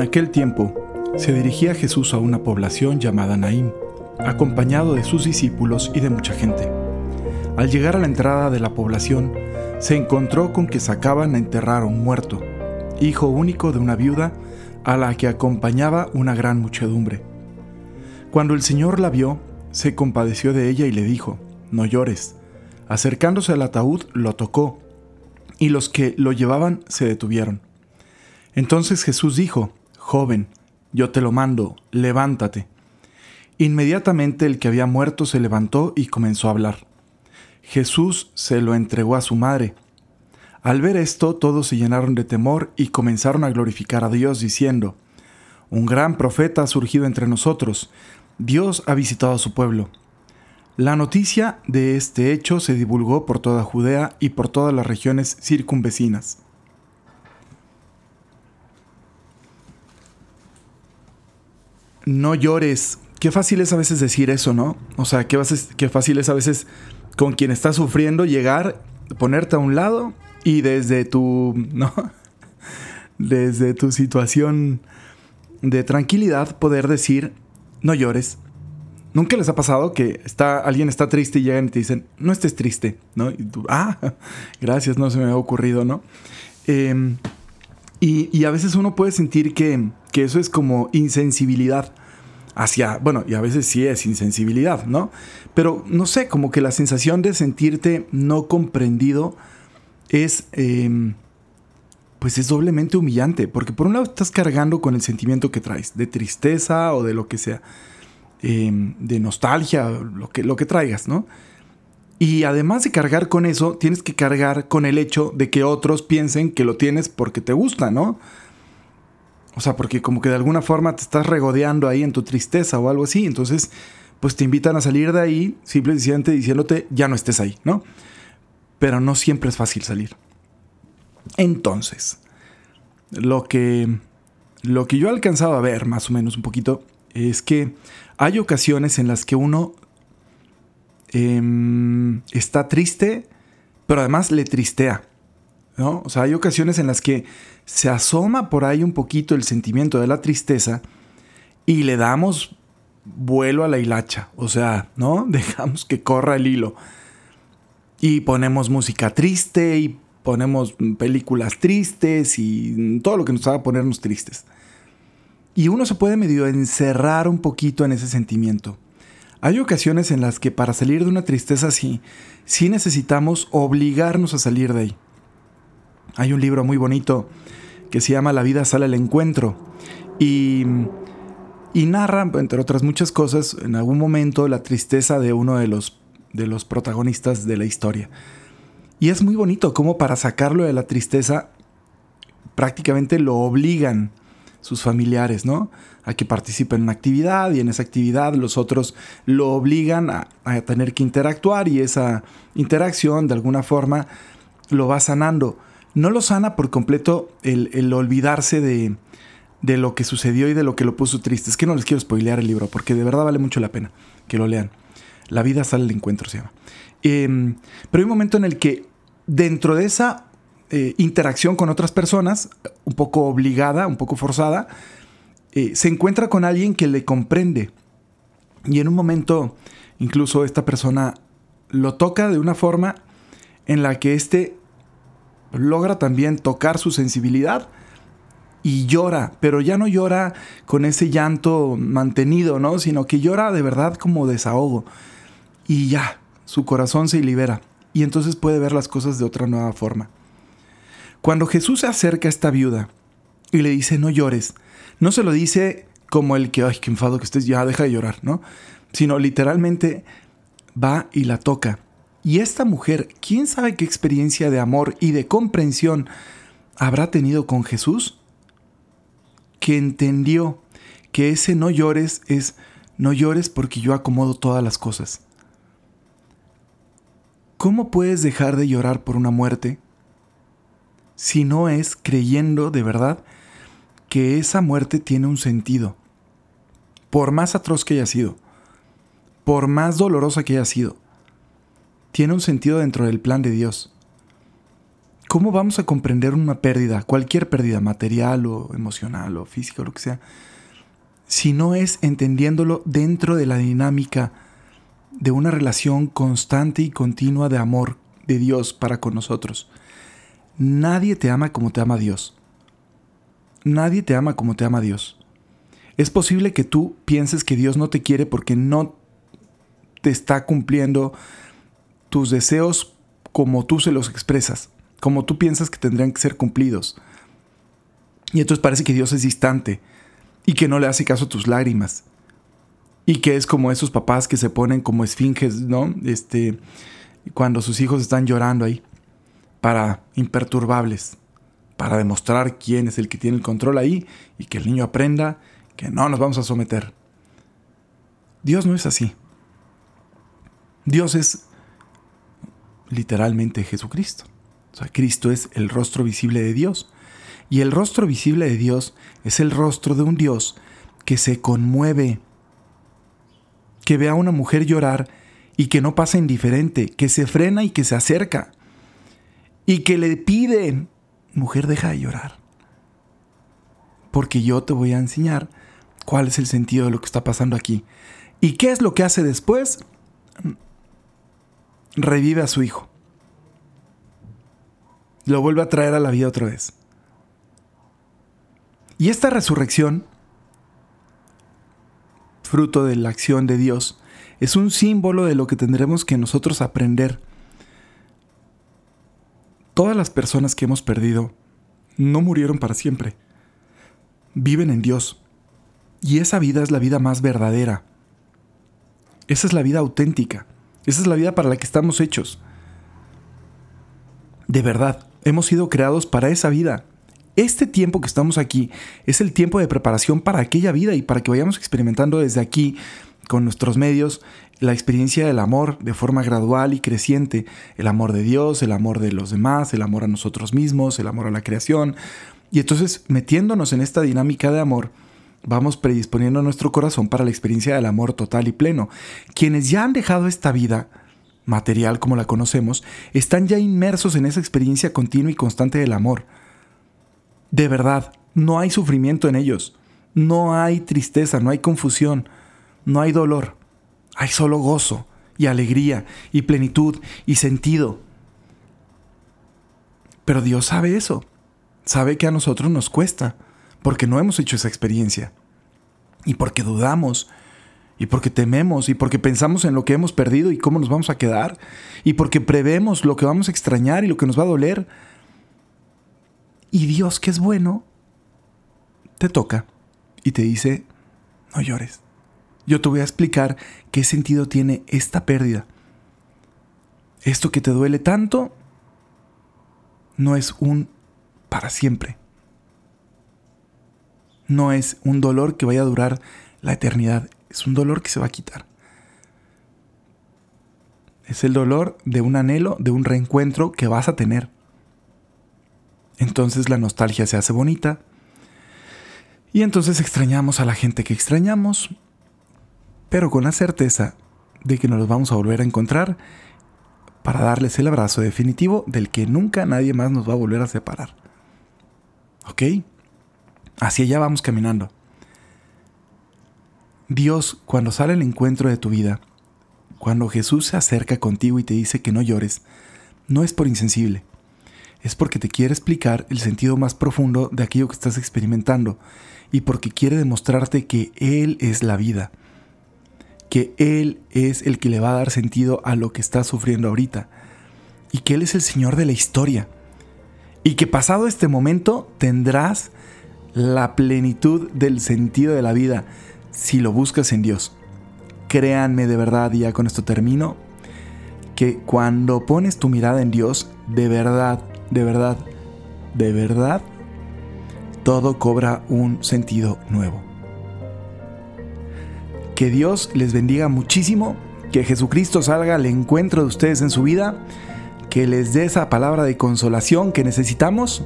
En aquel tiempo, se dirigía Jesús a una población llamada Naim, acompañado de sus discípulos y de mucha gente. Al llegar a la entrada de la población, se encontró con que sacaban a enterrar a un muerto, hijo único de una viuda a la que acompañaba una gran muchedumbre. Cuando el Señor la vio, se compadeció de ella y le dijo, No llores. Acercándose al ataúd, lo tocó, y los que lo llevaban se detuvieron. Entonces Jesús dijo, Joven, yo te lo mando, levántate. Inmediatamente el que había muerto se levantó y comenzó a hablar. Jesús se lo entregó a su madre. Al ver esto, todos se llenaron de temor y comenzaron a glorificar a Dios, diciendo, Un gran profeta ha surgido entre nosotros, Dios ha visitado a su pueblo. La noticia de este hecho se divulgó por toda Judea y por todas las regiones circunvecinas. No llores. Qué fácil es a veces decir eso, ¿no? O sea, qué, fácil es a veces con quien está sufriendo llegar, ponerte a un lado y desde tu, ¿no? Desde tu situación de tranquilidad poder decir, no llores. ¿Nunca les ha pasado que está, alguien está triste y llegan y te dicen, no estés triste, ¿no? Y tú, ah, gracias, no se me ha ocurrido, ¿no? Em, y, a veces uno puede sentir que, que, eso es como insensibilidad hacia, bueno, y a veces sí es insensibilidad, ¿no? Pero no sé, como que la sensación de sentirte no comprendido es, em, pues es doblemente humillante, porque por un lado estás cargando con el sentimiento que traes, de tristeza o de lo que sea, em, de nostalgia, lo que, lo que traigas, ¿no? Y además de cargar con eso, tienes que cargar con el hecho de que otros piensen que lo tienes porque te gusta, ¿no? O sea, porque como que de alguna forma te estás regodeando ahí en tu tristeza o algo así. Entonces, pues te invitan a salir de ahí simplemente diciéndote, ya no estés ahí, ¿no? Pero no siempre es fácil salir. Entonces, lo que, lo que yo he alcanzado a ver más o menos un poquito es que hay ocasiones en las que uno em, está triste, pero además le tristea. ¿no? O sea, hay ocasiones en las que se asoma por ahí un poquito el sentimiento de la tristeza y le damos vuelo a la hilacha. O sea, ¿no? Dejamos que corra el hilo. Y ponemos música triste y ponemos películas tristes y todo lo que nos haga ponernos tristes. Y uno se puede medio encerrar un poquito en ese sentimiento. Hay ocasiones en las que para salir de una tristeza así, sí necesitamos obligarnos a salir de ahí. Hay un libro muy bonito que se llama La vida sale al encuentro y, y narra, entre otras muchas cosas, en algún momento la tristeza de uno de los, de los protagonistas de la historia. Y es muy bonito cómo para sacarlo de la tristeza prácticamente lo obligan sus familiares, ¿no? A que participe en una actividad y en esa actividad los otros lo obligan a, a, tener que interactuar y esa interacción de alguna forma lo va sanando no lo sana por completo el, olvidarse de, lo que sucedió y de lo que lo puso triste. Es que no les quiero spoilear el libro, porque de verdad vale mucho la pena que lo lean. La vida sale al encuentro, se llama. Em, pero hay un momento en el que dentro de esa eh, interacción con otras personas, un poco obligada, un poco forzada, eh, se encuentra con alguien que le comprende. Y en un momento, incluso esta persona lo toca de una forma en la que éste logra también tocar su sensibilidad y llora, pero ya no llora con ese llanto mantenido, ¿no? Sino que llora de verdad como desahogo. Y ya, su corazón se libera y entonces puede ver las cosas de otra nueva forma. Cuando Jesús se acerca a esta viuda y le dice no llores, no se lo dice como el que, ay, qué enfado que estés, ya deja de llorar, ¿no? Sino literalmente va y la toca y esta mujer, ¿quién sabe qué experiencia de amor y de comprensión habrá tenido con Jesús? Que entendió que ese no llores es no llores porque yo acomodo todas las cosas. ¿Cómo puedes dejar de llorar por una muerte si no es creyendo de verdad que esa muerte tiene un sentido? Por más atroz que haya sido, por más dolorosa que haya sido, tiene un sentido dentro del plan de Dios. ¿Cómo vamos a comprender una pérdida, cualquier pérdida material o emocional o física o lo que sea, si no es entendiéndolo dentro de la dinámica de una relación constante y continua de amor de Dios para con nosotros? Nadie te ama como te ama Dios. Nadie te ama como te ama Dios. Es posible que tú pienses que Dios no te quiere porque no te está cumpliendo tus deseos como tú se los expresas como tú piensas que tendrían que ser cumplidos. Y entonces parece que Dios es distante y que no le hace caso a tus lágrimas. Y que es como esos papás que se ponen como esfinges, ¿no? Este, cuando sus hijos están llorando ahí, para imperturbables, para demostrar quién es el que tiene el control ahí y que el niño aprenda que no nos vamos a someter. Dios no es así. Dios es literalmente Jesucristo. O sea, Cristo es el rostro visible de Dios. Y el rostro visible de Dios es el rostro de un Dios que se conmueve, que ve a una mujer llorar y que no pasa indiferente, que se frena y que se acerca y que le pide, mujer, deja de llorar, porque yo te voy a enseñar cuál es el sentido de lo que está pasando aquí. ¿Y qué es lo que hace después? Revive a su hijo lo vuelve a traer a la vida otra vez. Y esta resurrección, fruto de la acción de Dios, es un símbolo de lo que tendremos que nosotros aprender. Todas las personas que hemos perdido no murieron para siempre. Viven en Dios. Y esa vida es la vida más verdadera. Esa es la vida auténtica. Esa es la vida para la que estamos hechos. De verdad. Hemos sido creados para esa vida. Este tiempo que estamos aquí es el tiempo de preparación para aquella vida y para que vayamos experimentando desde aquí, con nuestros medios, la experiencia del amor de forma gradual y creciente. El amor de Dios, el amor de los demás, el amor a nosotros mismos, el amor a la creación. Y entonces, metiéndonos en esta dinámica de amor, vamos predisponiendo nuestro corazón para la experiencia del amor total y pleno. Quienes ya han dejado esta vida, material como la conocemos, están ya inmersos en esa experiencia continua y constante del amor. De verdad, no hay sufrimiento en ellos, no hay tristeza, no hay confusión, no hay dolor, hay solo gozo y alegría y plenitud y sentido. Pero Dios sabe eso, sabe que a nosotros nos cuesta, porque no hemos hecho esa experiencia y porque dudamos y porque tememos y porque pensamos en lo que hemos perdido y cómo nos vamos a quedar y porque prevemos lo que vamos a extrañar y lo que nos va a doler. Y Dios, que es bueno, te toca y te dice, no llores. Yo te voy a explicar qué sentido tiene esta pérdida. Esto que te duele tanto no es un para siempre. No es un dolor que vaya a durar la eternidad. Es un dolor que se va a quitar. Es el dolor de un anhelo, de un reencuentro que vas a tener. Entonces la nostalgia se hace bonita. Y entonces extrañamos a la gente que extrañamos, pero con la certeza de que nos los vamos a volver a encontrar para darles el abrazo definitivo del que nunca nadie más nos va a volver a separar. ¿Ok? Así allá vamos caminando. Dios, cuando sale el encuentro de tu vida, cuando Jesús se acerca contigo y te dice que no llores, no es por insensible, es porque te quiere explicar el sentido más profundo de aquello que estás experimentando y porque quiere demostrarte que Él es la vida, que Él es el que le va a dar sentido a lo que estás sufriendo ahorita y que Él es el Señor de la historia y que pasado este momento tendrás la plenitud del sentido de la vida si lo buscas en Dios. Créanme de verdad, y ya con esto termino, que cuando pones tu mirada en Dios, de verdad, de verdad, de verdad, todo cobra un sentido nuevo. Que Dios les bendiga muchísimo, que Jesucristo salga al encuentro de ustedes en su vida, que les dé esa palabra de consolación que necesitamos,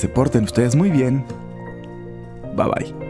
se porten ustedes muy bien. Bye bye.